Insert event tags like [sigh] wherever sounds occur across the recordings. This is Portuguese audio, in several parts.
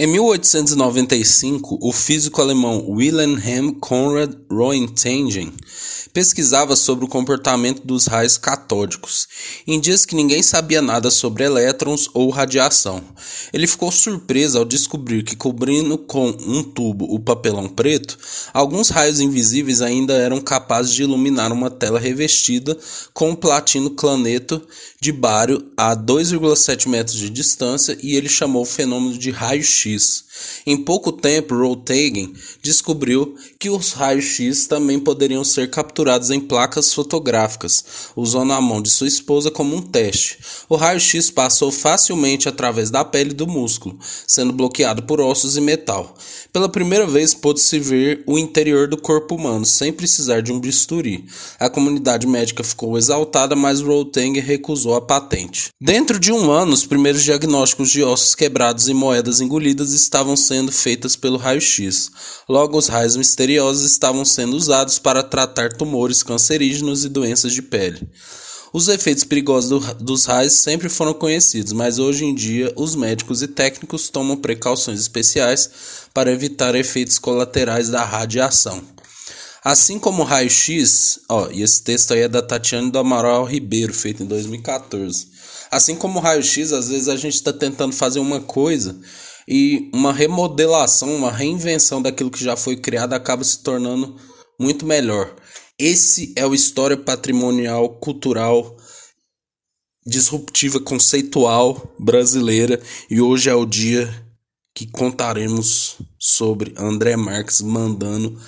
Em 1895, o físico alemão Wilhelm Conrad Roentgen pesquisava sobre o comportamento dos raios catódicos, em dias que ninguém sabia nada sobre elétrons ou radiação. Ele ficou surpreso ao descobrir que, cobrindo com um tubo o papelão preto, alguns raios invisíveis ainda eram capazes de iluminar uma tela revestida com um platino claneto de bário a 2,7 metros de distância e ele chamou o fenômeno de raio-x. she's Em pouco tempo, Roentgen descobriu que os raios-x também poderiam ser capturados em placas fotográficas, usando a mão de sua esposa como um teste. O raio-x passou facilmente através da pele do músculo, sendo bloqueado por ossos e metal. Pela primeira vez pôde-se ver o interior do corpo humano sem precisar de um bisturi. A comunidade médica ficou exaltada, mas Roentgen recusou a patente. Dentro de um ano, os primeiros diagnósticos de ossos quebrados e moedas engolidas estavam sendo feitas pelo raio-x. Logo, os raios misteriosos estavam sendo usados para tratar tumores cancerígenos e doenças de pele. Os efeitos perigosos do, dos raios sempre foram conhecidos, mas hoje em dia os médicos e técnicos tomam precauções especiais para evitar efeitos colaterais da radiação. Assim como o raio-x, ó, e esse texto aí é da Tatiane do Amaral Ribeiro, feito em 2014. Assim como o raio-x, às vezes a gente está tentando fazer uma coisa e uma remodelação, uma reinvenção daquilo que já foi criado acaba se tornando muito melhor. Esse é o história patrimonial, cultural, disruptiva, conceitual brasileira e hoje é o dia que contaremos sobre André Marques mandando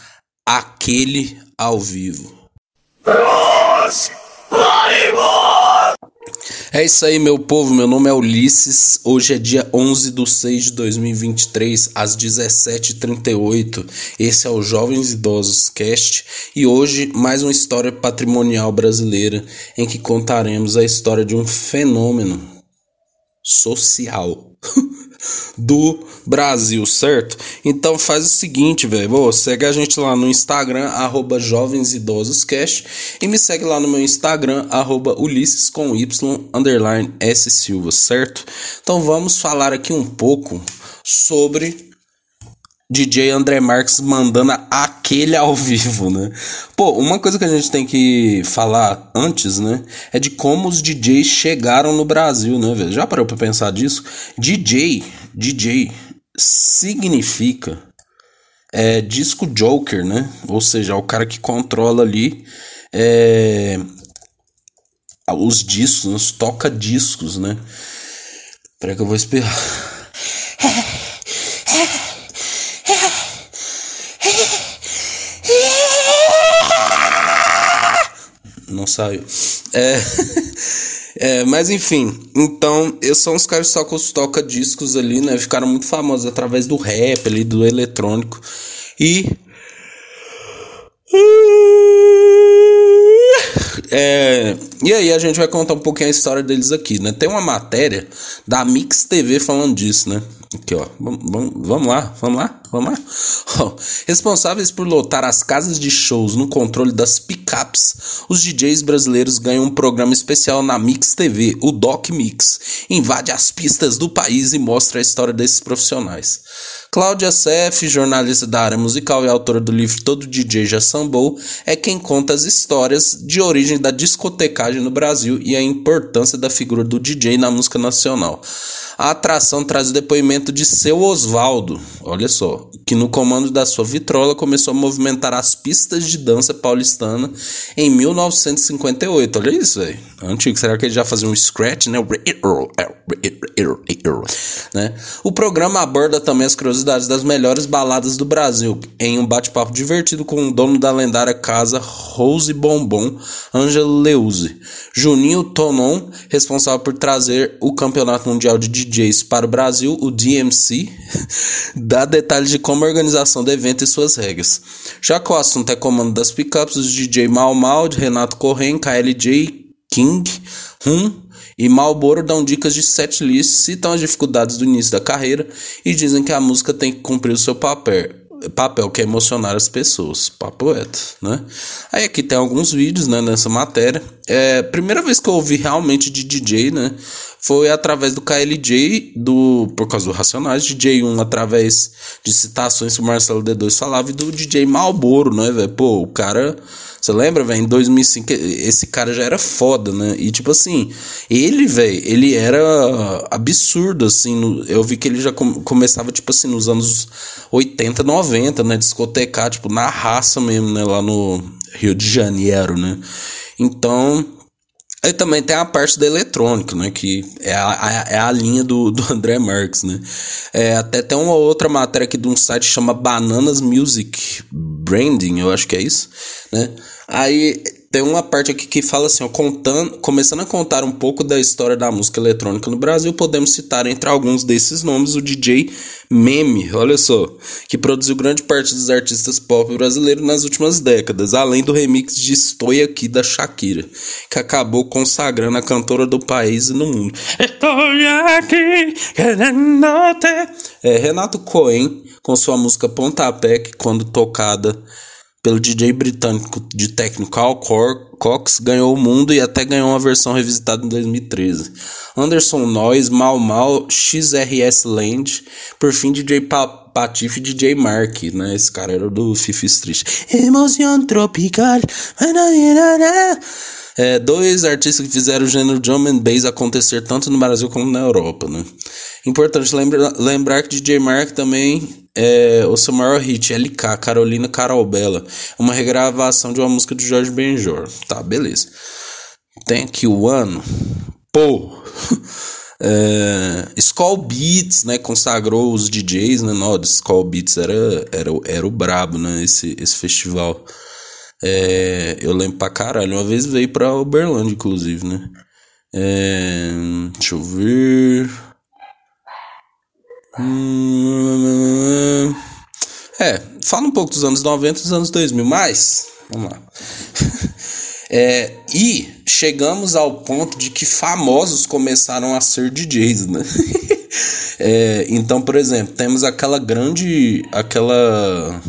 aquele ao vivo. É isso aí, meu povo. Meu nome é Ulisses. Hoje é dia 11 de 6 de 2023, às 17h38. Esse é o Jovens Idosos Cast. E hoje, mais uma história patrimonial brasileira em que contaremos a história de um fenômeno social. [laughs] do Brasil, certo? Então faz o seguinte, velho. Segue a gente lá no Instagram, arroba Jovens Idosos Cast, e me segue lá no meu Instagram, arroba Ulisses com Y, underline S Silva, certo? Então vamos falar aqui um pouco sobre DJ André Marques mandando aquele ao vivo, né? Pô, uma coisa que a gente tem que falar antes, né? É de como os DJs chegaram no Brasil, né, velho? Já parou pra pensar disso? DJ, DJ significa é, disco joker, né? Ou seja, o cara que controla ali é, os discos, os toca-discos, né? Peraí que eu vou esperar. não saiu. É, [laughs] é, mas enfim, então, esses são os caras que tocam os toca-discos ali, né? Ficaram muito famosos através do rap ali, do eletrônico. E. [laughs] É, e aí a gente vai contar um pouquinho a história deles aqui, né? Tem uma matéria da Mix TV falando disso, né? Aqui, ó. Vamos, vamos lá, vamos lá, vamos lá. [laughs] Responsáveis por lotar as casas de shows no controle das picapes, os DJs brasileiros ganham um programa especial na Mix TV, o Doc Mix. Invade as pistas do país e mostra a história desses profissionais. Cláudia Sef, jornalista da área musical e autora do livro Todo DJ Já Sambou, é quem conta as histórias de origem da discotecagem no Brasil e a importância da figura do DJ na música nacional. A atração traz o depoimento de seu Osvaldo, olha só, que no comando da sua vitrola começou a movimentar as pistas de dança paulistana em 1958. Olha isso, velho. Antigo, será que ele já fazia um scratch, né? né? O programa aborda também as curiosidades das melhores baladas do Brasil, em um bate-papo divertido com o dono da lendária casa Rose Bombom, Ângelo Leuze. Juninho Tonon, responsável por trazer o Campeonato Mundial de DJs para o Brasil, o DMC, [laughs] dá detalhes de como a organização do evento e suas regras. Já que o assunto é comando das pickups, os DJ Mal Mal, Renato Corren, KLJ, King, Hum e Malboro dão dicas de setlist, citam as dificuldades do início da carreira e dizem que a música tem que cumprir o seu papel papel que é emocionar as pessoas, papo reto, né? Aí aqui tem alguns vídeos, né, nessa matéria, é, primeira vez que eu ouvi realmente de DJ, né? Foi através do KLJ, do, por causa do Racionais, DJ1 através de citações que o Marcelo D2 falava e do DJ Malboro, né, velho? Pô, o cara. Você lembra, velho? Em 2005, esse cara já era foda, né? E tipo assim, ele, velho, ele era absurdo, assim. No, eu vi que ele já com, começava, tipo assim, nos anos 80, 90, né? Discotecar, tipo, na raça mesmo, né? Lá no Rio de Janeiro, né? Então, Aí também tem a parte da eletrônica, né? Que é a, a, é a linha do, do André Marques, né? É, até tem uma outra matéria aqui de um site que chama Bananas Music Branding, eu acho que é isso, né? Aí tem uma parte aqui que fala assim, ó, contando, começando a contar um pouco da história da música eletrônica no Brasil, podemos citar entre alguns desses nomes o DJ Meme, olha só, que produziu grande parte dos artistas pop brasileiros nas últimas décadas, além do remix de Estou Aqui da Shakira, que acabou consagrando a cantora do país e no mundo. Estou aqui querendo É Renato Cohen com sua música Pontapé, que quando tocada pelo DJ britânico de Technical Cox, ganhou o mundo e até ganhou uma versão revisitada em 2013. Anderson Noyes, Mal Mal, XRS Land, por fim DJ pa Patife e DJ Mark, né? Esse cara era do Fifi Street. Emoção tropical. É, dois artistas que fizeram o gênero drum and bass acontecer tanto no Brasil como na Europa, né? Importante lembra, lembrar que DJ Mark também é o seu maior hit, LK, Carolina Carolbella, uma regravação de uma música do Jorge Benjor. Tá, beleza. Tem aqui o ano. Pô! [laughs] É, Skull Beats, né, consagrou os DJs, né, não, Skull Beats era, era, era o brabo, né, esse, esse festival. É, eu lembro pra caralho. Uma vez veio pra Uberlândia, inclusive, né? É, deixa eu ver. Hum, é, fala um pouco dos anos 90 e dos anos 2000, mas. Vamos lá. [laughs] É, e chegamos ao ponto de que famosos começaram a ser DJs, né? [laughs] é, então, por exemplo, temos aquela grande. aquela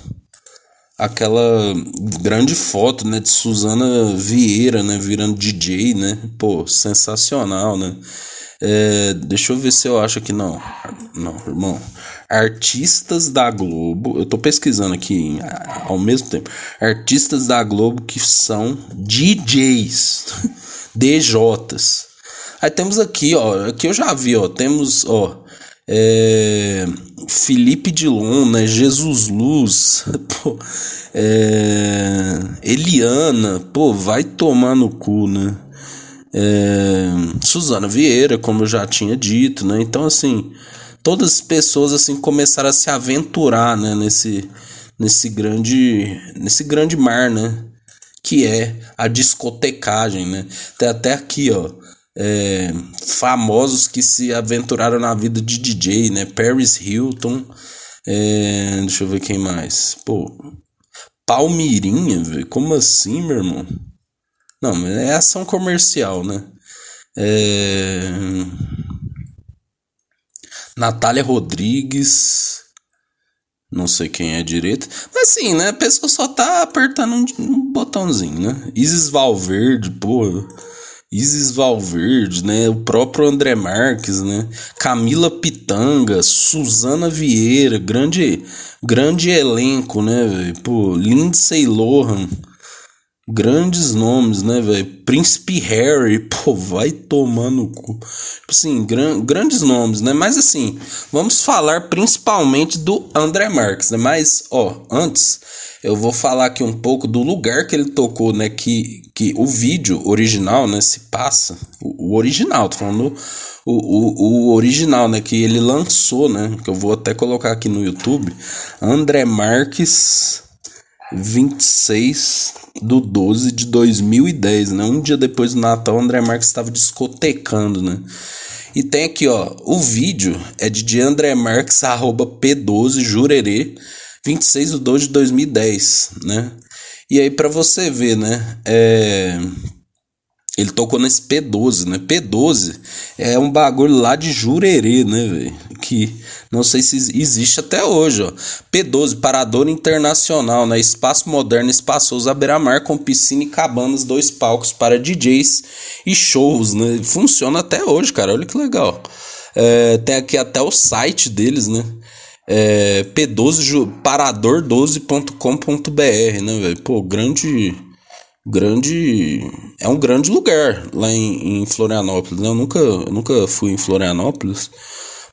aquela grande foto, né, de Suzana Vieira, né, virando DJ, né? Pô, sensacional, né? É, deixa eu ver se eu acho aqui não. Não, irmão. Artistas da Globo, eu tô pesquisando aqui ao mesmo tempo. Artistas da Globo que são DJs, [laughs] DJs. Aí temos aqui, ó, aqui eu já vi, ó, temos, ó, é, Felipe Dilon, né? Jesus Luz, [laughs] pô, é, Eliana, pô, vai tomar no cu, né? É, Suzana Vieira, como eu já tinha dito, né? Então, assim, todas as pessoas assim começaram a se aventurar, né? Nesse, nesse grande, nesse grande mar, né? Que é a discotecagem, né? Tem até aqui, ó é, famosos que se aventuraram na vida de DJ, né? Paris Hilton, é, deixa eu ver quem mais. Pô, Palmirinha, velho, como assim, meu irmão? Não, é ação comercial, né? É... Natália Rodrigues, não sei quem é direito, mas sim, né? A pessoa só tá apertando um, um botãozinho, né? Isis Valverde, pô. Isis Valverde, né? O próprio André Marques, né? Camila Pitanga, Suzana Vieira, grande, grande elenco, né, velho? Pô, Lindsay Lohan, grandes nomes, né, velho? Príncipe Harry, [laughs] pô, vai tomar no cu. Tipo assim, gran grandes nomes, né? Mas assim, vamos falar principalmente do André Marques, né? Mas, ó, antes eu vou falar aqui um pouco do lugar que ele tocou, né? Que, que o vídeo original, né? Se passa. O, o original, tô falando o, o, o original, né? Que ele lançou, né? Que eu vou até colocar aqui no YouTube. André Marques 26 do 12 de 2010, né? Um dia depois do Natal, André Marques estava discotecando, né? E tem aqui, ó, o vídeo é de André Marques, arroba P12 Jurerê. 26 de 2 de 2010, né? E aí para você ver, né? É... Ele tocou nesse P12, né? P12 é um bagulho lá de Jurerê, né, velho? Aqui. Não sei se existe até hoje, ó. P12, Parador Internacional, né? Espaço moderno, espaçoso à beira-mar com piscina e cabanas, dois palcos para DJs e shows, né? Funciona até hoje, cara. Olha que legal. É, tem aqui até o site deles, né? É, P12 parador12.com.br, né, velho? Pô, grande grande é um grande lugar lá em, em Florianópolis. Né? Eu nunca eu nunca fui em Florianópolis,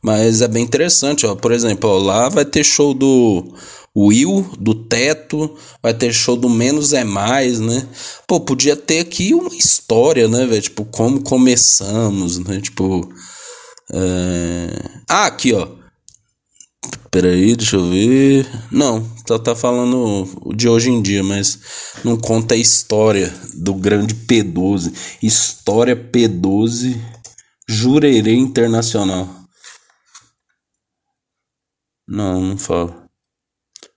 mas é bem interessante, ó. Por exemplo, ó, lá vai ter show do Will, do Teto, vai ter show do Menos é Mais, né? Pô, podia ter aqui uma história, né, velho? Tipo, como começamos, né? Tipo. É... Ah, aqui, ó. Peraí, deixa eu ver. Não, tá, tá falando de hoje em dia, mas não conta a história do grande P12. História P12 Jurerê Internacional. Não, não fala.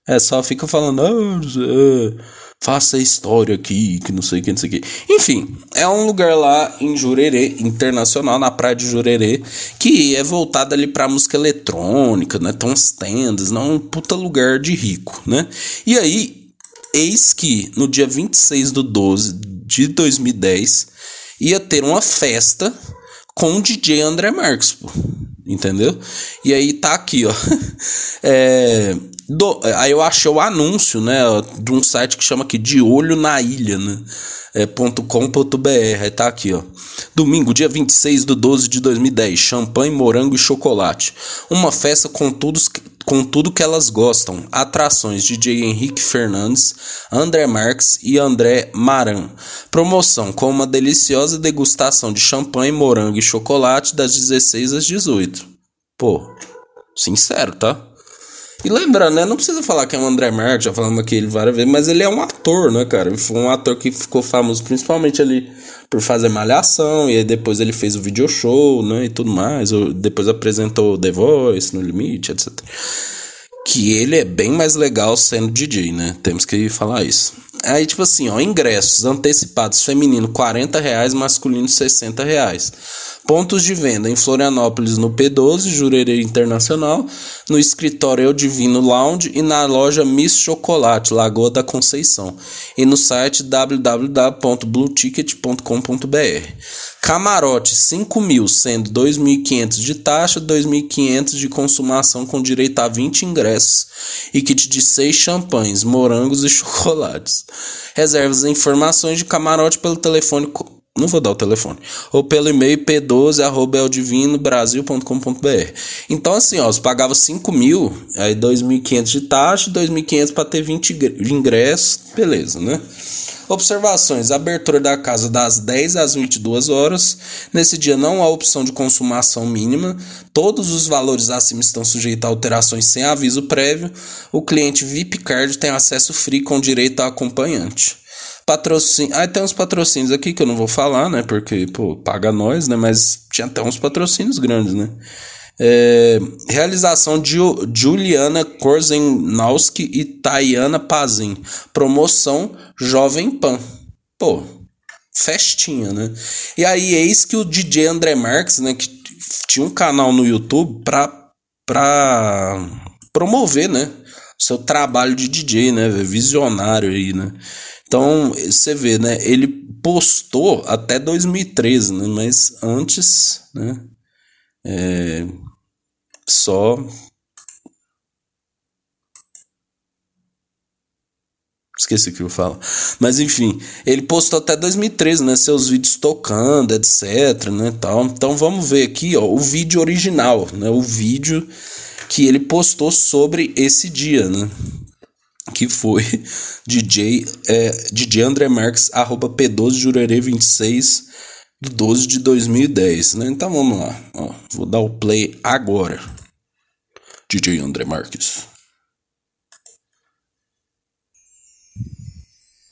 É, só fica falando. Ah, faça história aqui, que não sei o que, não sei o que. Enfim, é um lugar lá em Jurerê, internacional, na praia de Jurerê, que é voltado ali pra música eletrônica, né? Tem umas tendas, não é um puta lugar de rico, né? E aí, eis que no dia 26 do 12 de 2010 ia ter uma festa com o DJ André Marques, pô. Entendeu? E aí tá aqui, ó. [laughs] é, do, aí eu achei o anúncio, né, de um site que chama aqui De Olho na Ilha, né? É, .com.br, tá aqui, ó. Domingo, dia 26 de 12 de 2010, champanhe, morango e chocolate. Uma festa com tudo, com tudo que elas gostam. Atrações DJ Henrique Fernandes, André Marques e André Maran. Promoção com uma deliciosa degustação de champanhe, morango e chocolate das 16 às 18. Pô, sincero, tá? E lembrando, né? Não precisa falar que é o André Marques, já falamos aqui ele várias vezes, mas ele é um ator, né, cara? Foi um ator que ficou famoso principalmente ali por fazer malhação, e aí depois ele fez o video show, né? E tudo mais. Depois apresentou The Voice, No Limite, etc. Que ele é bem mais legal sendo DJ, né? Temos que falar isso. Aí, tipo assim, ó, ingressos antecipados feminino 40 reais, masculino 60 reais. Pontos de venda em Florianópolis no P12, Jurerê Internacional, no escritório Eu Divino Lounge e na loja Miss Chocolate, Lagoa da Conceição, e no site www.blueticket.com.br. Camarote 5 mil, sendo 2.500 de taxa, 2.500 de consumação com direito a 20 ingressos e kit de 6 champanhes, morangos e [laughs] chocolates. Reservas e informações de camarote pelo telefone não vou dar o telefone. Ou pelo e-mail p12.eldivinobrasil.com.br. Então, assim, ó, você pagava 5 mil, aí 2.500 de taxa, 2.500 para ter 20 ingressos, beleza, né? Observações: abertura da casa das 10 às 22 horas. Nesse dia não há opção de consumação mínima. Todos os valores acima estão sujeitos a alterações sem aviso prévio. O cliente VIP Card tem acesso free com direito a acompanhante. Patrocínio. Ah, tem uns patrocínios aqui que eu não vou falar, né? Porque, pô, paga nós, né? Mas tinha até uns patrocínios grandes, né? É, realização de Juliana Korzenowski e Tayana Pazin. Promoção Jovem Pan. Pô, festinha, né? E aí, eis que o DJ André Marques, né? Que tinha um canal no YouTube pra, pra promover, né? Seu trabalho de DJ, né? Visionário aí, né? Então, você vê, né? Ele postou até 2013, né? Mas antes, né? É, só Esqueci o que eu falo. Mas enfim, ele postou até 2013, né? Seus vídeos tocando, etc, né? Tal. Então vamos ver aqui, ó, o vídeo original, né? O vídeo que ele postou sobre esse dia, né? Que foi [laughs] DJ, é, DJ André Marques, arroba P12 Jurerê 26 do 12 de 2010, né? Então vamos lá, ó, vou dar o play agora. DJ André Marques.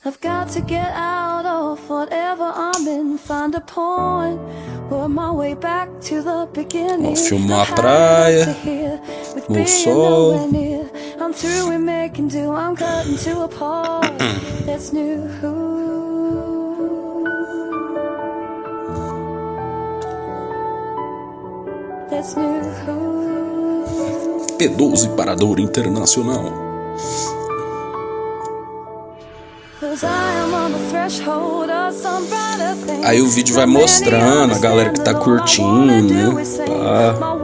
I've got to get out of whatever I'm in, find a point, work my way back to the beginning. Vou filmar a praia, o sol. I'm through with making do, I'm cutting to a part [clears throat] that's new. That's new. SP12 para dor internacional. Aí o vídeo vai mostrando a galera que tá curtindo, né? Pá.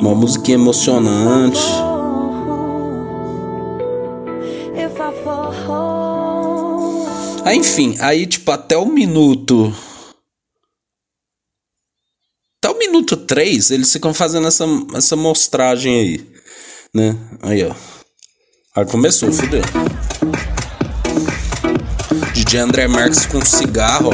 Uma musiquinha emocionante. Aí, enfim, aí tipo até o minuto até o minuto 3, eles ficam fazendo essa, essa mostragem aí, né? Aí, ó. Aí começou, fudeu. DJ André Marques com cigarro,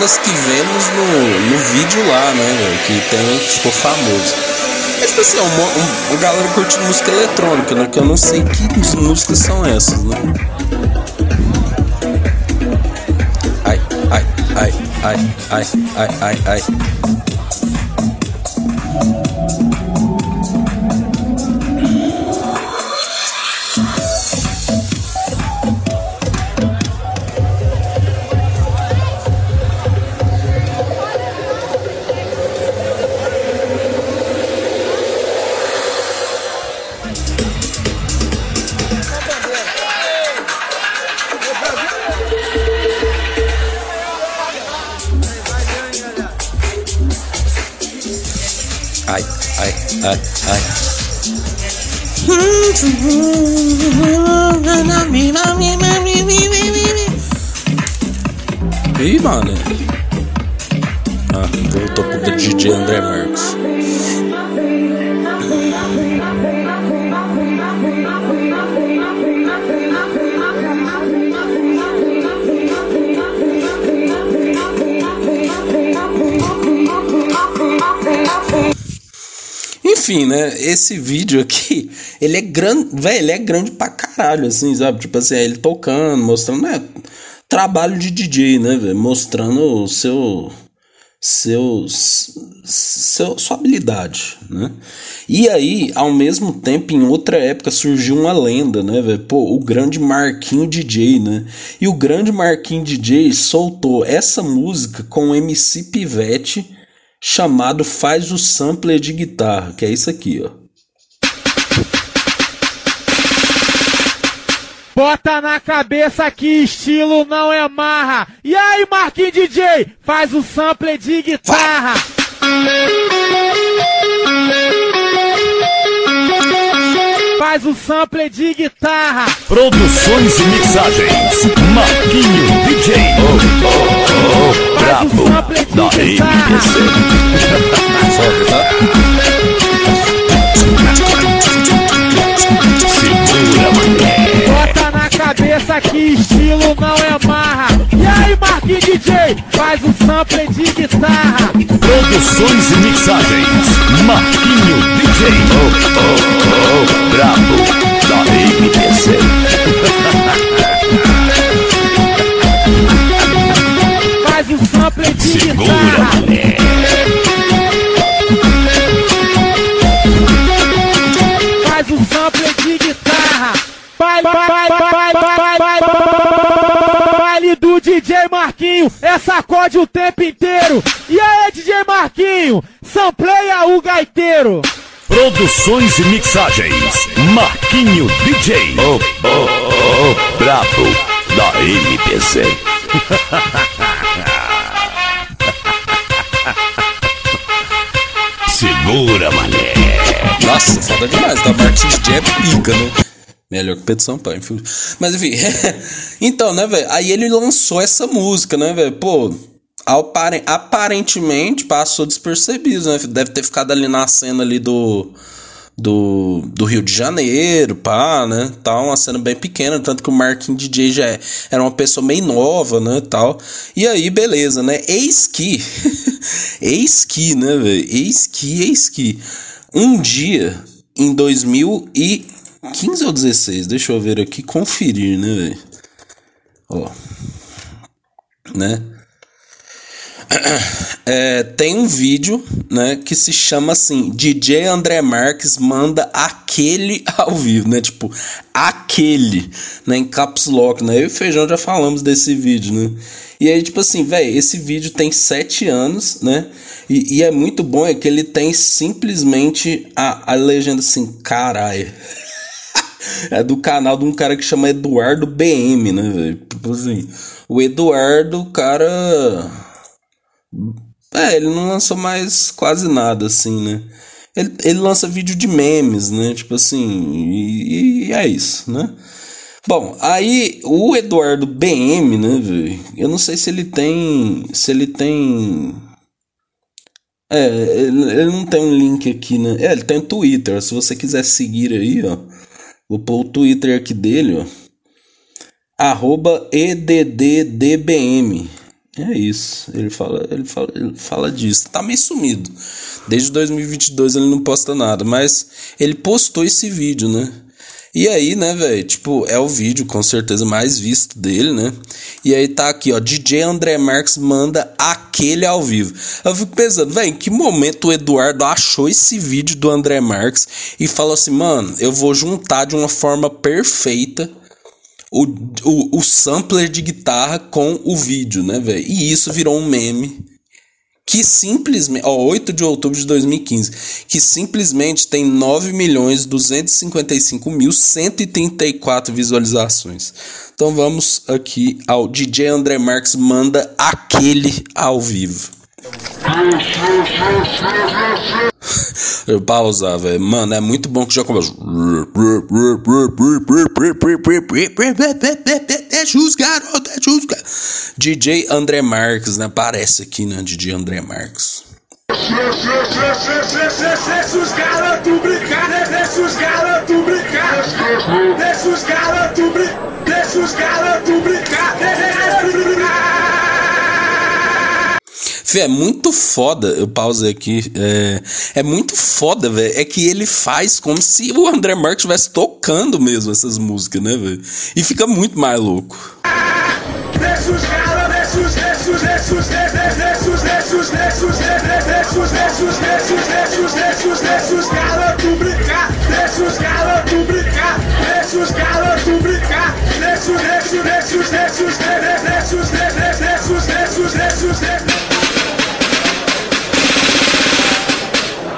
cenas que vemos no, no vídeo lá, né, que tem, que ficou famoso. Mas, tipo assim, uma, um, uma galera curtindo música eletrônica, né, que eu não sei que músicas são essas, né. Ai, ai, ai, ai, ai, ai, ai. Ai, ai, ai. Ih, mano. Ah, voltou pro DJ André Marques. Enfim, né? Esse vídeo aqui, [laughs] ele é grande, velho, ele é grande pra caralho, assim, sabe? Tipo assim, é ele tocando, mostrando, né? Trabalho de DJ, né, velho? Mostrando o seu. Seu, seu, sua habilidade, né? E aí, ao mesmo tempo, em outra época surgiu uma lenda, né, velho? Pô, o grande Marquinho DJ, né? E o grande Marquinho DJ soltou essa música com o MC Pivete chamado Faz o Sampler de Guitarra, que é isso aqui, ó. Bota na cabeça que estilo não é marra. E aí, Marquinhos DJ, faz o sampler de guitarra. Faz o sampler de guitarra. Produções e mixagens. Marquinho DJ. Oh, oh, oh, brabo. Da MPC. Foda? Segura, mané. Bota na cabeça que estilo não é marra. E aí, Marquinhos DJ, faz o sampler de guitarra. Produções e mixagens. Marquinho DJ. Oh, oh, oh, brabo. Da MPC. [laughs] O Segura, guitarra. Faz o sampler de guitarra. Vai, vai, vai, vai, vai, vai, vai, vai, baile do DJ Marquinho, é sacode o tempo inteiro. E aí, DJ Marquinho, sampleia o gaiteiro. Produções e mixagens. Marquinho DJ. Oh, oh, oh, brabo. Da MPC. Segura, mané. Nossa, foda demais. Da Martins DJ é pica, né? Melhor que Pedro Sampaio, enfim. Mas enfim. [laughs] então, né, velho? Aí ele lançou essa música, né, velho? Pô, apare- aparentemente passou despercebido, né? Deve ter ficado ali na cena ali do. Do, do Rio de Janeiro, pá, né? Tal, uma cena bem pequena, tanto que o Marquinhos DJ já é, era uma pessoa meio nova, né? Tal. E aí, beleza, né? Eis que. [laughs] eis que, né, velho? Eis que, eis que. Um dia, em 2015 ou 16, deixa eu ver aqui, conferir, né, velho? Ó. Né? [coughs] É, tem um vídeo, né, que se chama assim, DJ André Marques manda aquele [laughs] ao vivo, né, tipo, aquele, né, em caps lock, né, eu e o Feijão já falamos desse vídeo, né, e aí, tipo assim, velho, esse vídeo tem sete anos, né, e, e, é muito bom, é que ele tem simplesmente a, a legenda assim, caralho, [laughs] é do canal de um cara que chama Eduardo BM, né, velho, tipo assim, o Eduardo, cara é, ele não lançou mais quase nada, assim, né? Ele, ele lança vídeo de memes, né? Tipo assim, e, e é isso, né? Bom, aí o Eduardo BM, né, velho? Eu não sei se ele tem. Se ele tem. É, ele, ele, não tem um link aqui, né? É, ele tem um Twitter. Se você quiser seguir aí, ó. Vou pôr o Twitter aqui dele, ó. Arroba EDDDBM. É isso. Ele fala, ele fala, ele fala disso. Tá meio sumido. Desde 2022 ele não posta nada, mas ele postou esse vídeo, né? E aí, né, velho? Tipo, é o vídeo com certeza mais visto dele, né? E aí tá aqui, ó. DJ André Marques manda aquele ao vivo. Eu fico pensando, velho, em que momento o Eduardo achou esse vídeo do André Marques e falou assim, mano, eu vou juntar de uma forma perfeita o, o, o sampler de guitarra com o vídeo, né, velho? E isso virou um meme que simplesmente, ó, 8 de outubro de 2015, que simplesmente tem 9 milhões 255 mil 134 visualizações. Então vamos aqui ao DJ André Marques manda aquele ao vivo. Eu pausar, velho. Mano, é muito bom que já começa. DJ André Marques, né? Aparece aqui, né? DJ André Marques. Deixa os garotos brincar, deixa os garotos brincar. Deixa os garotos brincar, deixa os garotos brincar. Deixa os garotos brincar. É muito foda. Eu pausei aqui. É, é muito foda, velho. É que ele faz como se o André Marques estivesse tocando mesmo essas músicas, né, velho? E fica muito mais louco.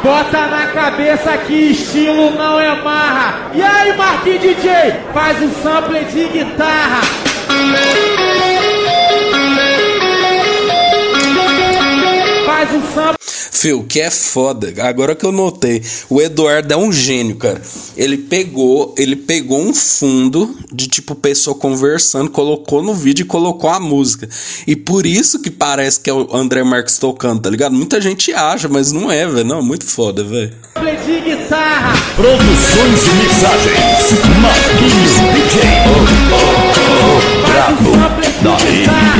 Bota na cabeça que estilo não é marra. E aí, Marquinhos DJ, faz o sample de guitarra. Faz o sample. Fio, que é foda. Agora que eu notei, o Eduardo é um gênio, cara. Ele pegou, ele pegou um fundo de tipo pessoa conversando, colocou no vídeo e colocou a música. E por isso que parece que é o André Marques tocando, tá ligado? Muita gente acha, mas não é, velho. Não, muito foda, velho. Produções e mixagens. Marquinhos DJ. Oh, oh, oh,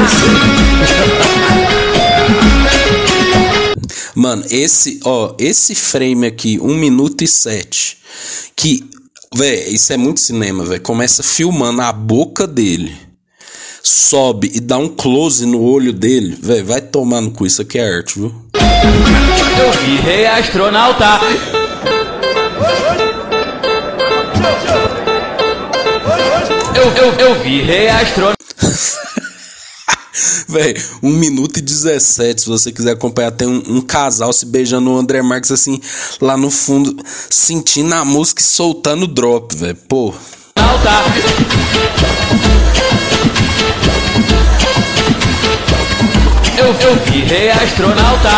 MPC. Mano, esse, ó, esse frame aqui, 1 minuto e 7, que, velho, isso é muito cinema, velho. Começa filmando a boca dele, sobe e dá um close no olho dele, velho, vai tomar no cu, isso aqui é arte, viu? Eu virei astronauta. Eu, eu, eu virei astronauta. Véi, 1 minuto e 17. Se você quiser acompanhar, tem um, um, casal se beijando o André Marques assim, lá no fundo, sentindo a música e soltando o drop, velho. Pô. Eu, eu virei astronauta.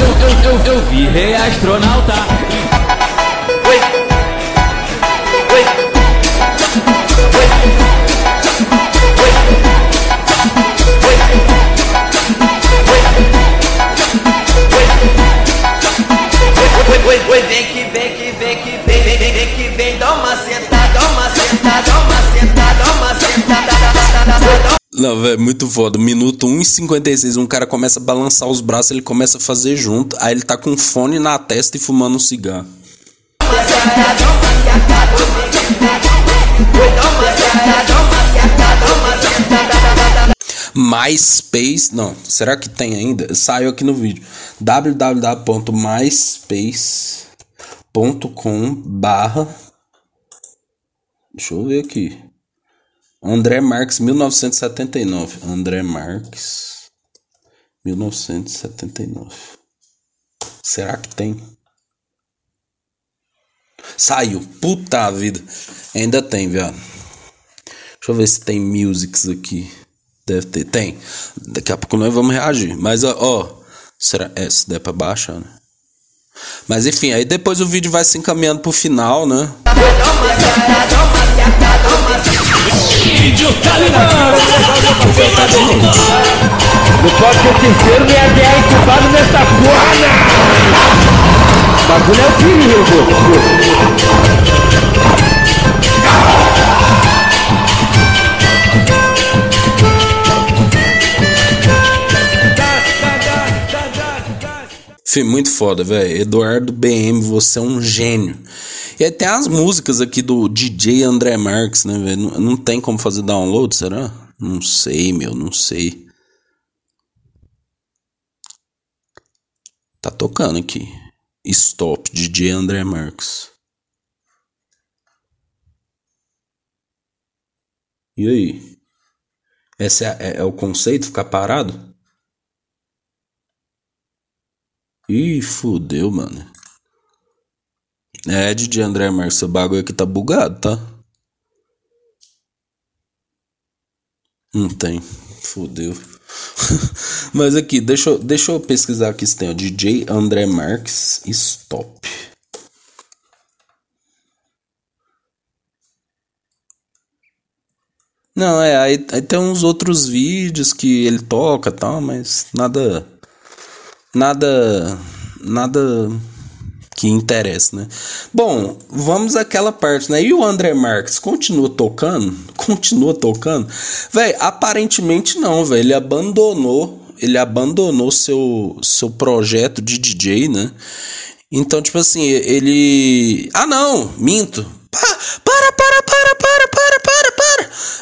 Eu, eu, eu, eu astronauta. Oi, oi, vem que vem que vem que vem, vem, vem, vem que vem, dá uma sentada, dá uma sentada, dá uma sentada, dá uma sentada, dá uma sentada. Não, velho, é muito foda. Minuto 1,56, um cara começa a balançar os braços, ele começa a fazer junto, aí ele tá com fone na testa e fumando um cigarro. Uma sentada, uma sentada. MySpace, não, será que tem ainda? Saiu aqui no vídeo. www.myspace.com barra Deixa eu ver aqui. André Marques, 1979. André Marques, 1979. Será que tem? Saiu. Puta vida. Ainda tem, viado. Deixa eu ver se tem musics aqui. Deve ter. Tem. Daqui a pouco nós vamos reagir. Mas, ó. ó será? É, se der pra baixar, né? Mas enfim, aí depois o vídeo vai se encaminhando pro final, né? Vídeo tá ligado! Não pode ser terceiro nem incubado nessa porra, não! O bagulho é o perigo! Fih, muito foda, velho. Eduardo BM, você é um gênio. E tem as músicas aqui do DJ André Marques, né, velho? Não, não tem como fazer download, será? Não sei, meu, não sei. Tá tocando aqui. Stop, DJ André Marques. E aí? Esse é, é, é o conceito, ficar parado? Ih, fudeu, mano. É, DJ André Marques, o bagulho aqui tá bugado, tá? Não tem. Fudeu. [laughs] Mas aqui, deixa eu, deixa eu pesquisar aqui se tem, ó. DJ André Marques, stop. Não, é, aí, aí tem uns outros vídeos que ele toca e tal, mas nada nada nada que interessa, né? Bom, vamos àquela parte, né? E o André Marques continua tocando? [laughs] Continua tocando? Véi, aparentemente não, velho. Ele abandonou, ele abandonou seu seu projeto de DJ, né? Então, tipo assim, ele. Ah, não, minto. Para, para, para.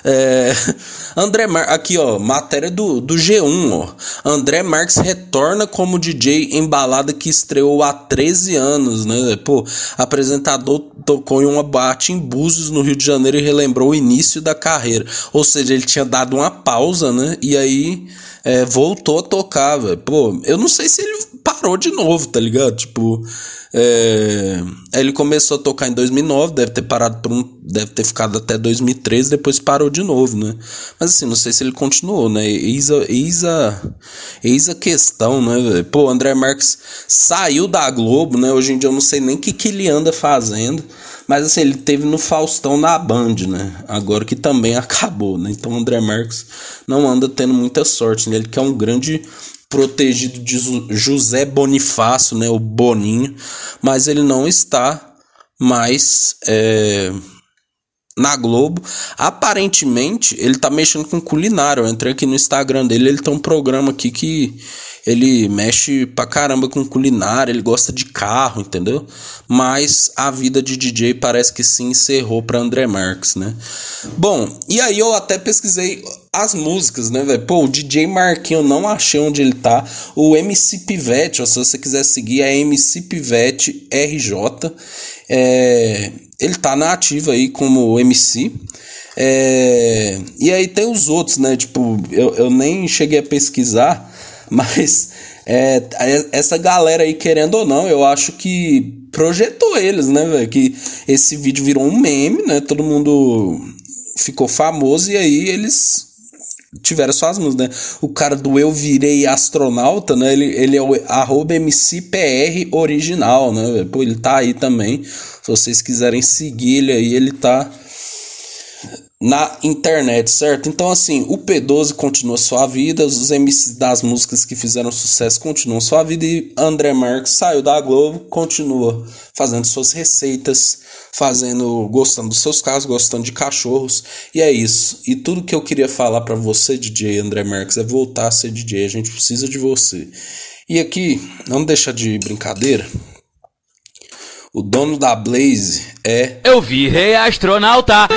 É. [laughs] André Mar aqui ó, matéria do, do G1, ó. André Marques retorna como DJ em balada que estreou há 13 anos, né? Pô, apresentador tocou em uma boate em Búzios, no Rio de Janeiro e relembrou o início da carreira. Ou seja, ele tinha dado uma pausa, né? E aí é, voltou a tocar, velho. Pô, eu não sei se ele parou de novo, tá ligado? Tipo, é, ele começou a tocar em 2009, deve ter parado por um, deve ter ficado até 2013, depois parou de novo, né? Mas assim, não sei se ele continuou, né? Eis a, eis a, eis a questão, né? Pô, André Marques saiu da Globo, né? Hoje em dia eu não sei nem o que, que ele anda fazendo. Mas assim, ele teve no Faustão na Band, né? Agora que também [laughs] acabou, né? Então o André Marques não anda tendo muita sorte, né? Ele que é um grande protegido de José Bonifácio, né, o Boninho, mas ele não está mais é, na Globo. Aparentemente, ele tá mexendo com culinária. Eu entrei aqui no Instagram dele, ele tem um programa aqui que ele mexe pra caramba com culinária, ele gosta de carro, entendeu? Mas a vida de DJ parece que se encerrou para André Marques, né? Bom, e aí eu até pesquisei as músicas, né, velho? Pô, o DJ Marquinho, eu não achei onde ele tá. O MC Pivete, ó, se você quiser seguir, é MC Pivete RJ. É, ele tá na ativa aí como MC. É, e aí tem os outros, né? Tipo, eu, eu nem cheguei a pesquisar, [laughs] mas é, essa galera aí, querendo ou não, eu acho que projetou eles, né, velho? Que esse vídeo virou um meme, né? Todo mundo ficou famoso e aí eles tiveram suas músicas, né? O cara do Eu Virei Astronauta, né? Ele, ele é o arroba MCPR original, né? Pô, ele tá aí também. Se vocês quiserem seguir ele aí, ele tá na internet, certo? Então, assim, o P12 continua sua vida, os MCs das músicas que fizeram sucesso continuam sua vida e André Marques saiu da Globo, continua fazendo suas receitas, fazendo, gostando dos seus carros, gostando de cachorros, e é isso. E tudo que eu queria falar para você, DJ André Marques, é voltar a ser DJ, a gente precisa de você. E aqui, não deixa de brincadeira, o dono da Blaze é. Eu vi rei astronauta.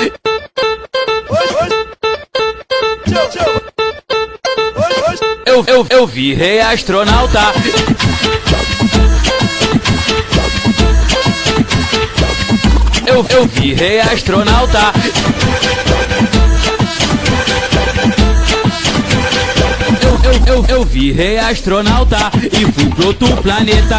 Eu, eu, eu vi rei astronauta. Eu, eu vi rei astronauta. Eu, eu, eu, vi rei astronauta e fui pro outro planeta.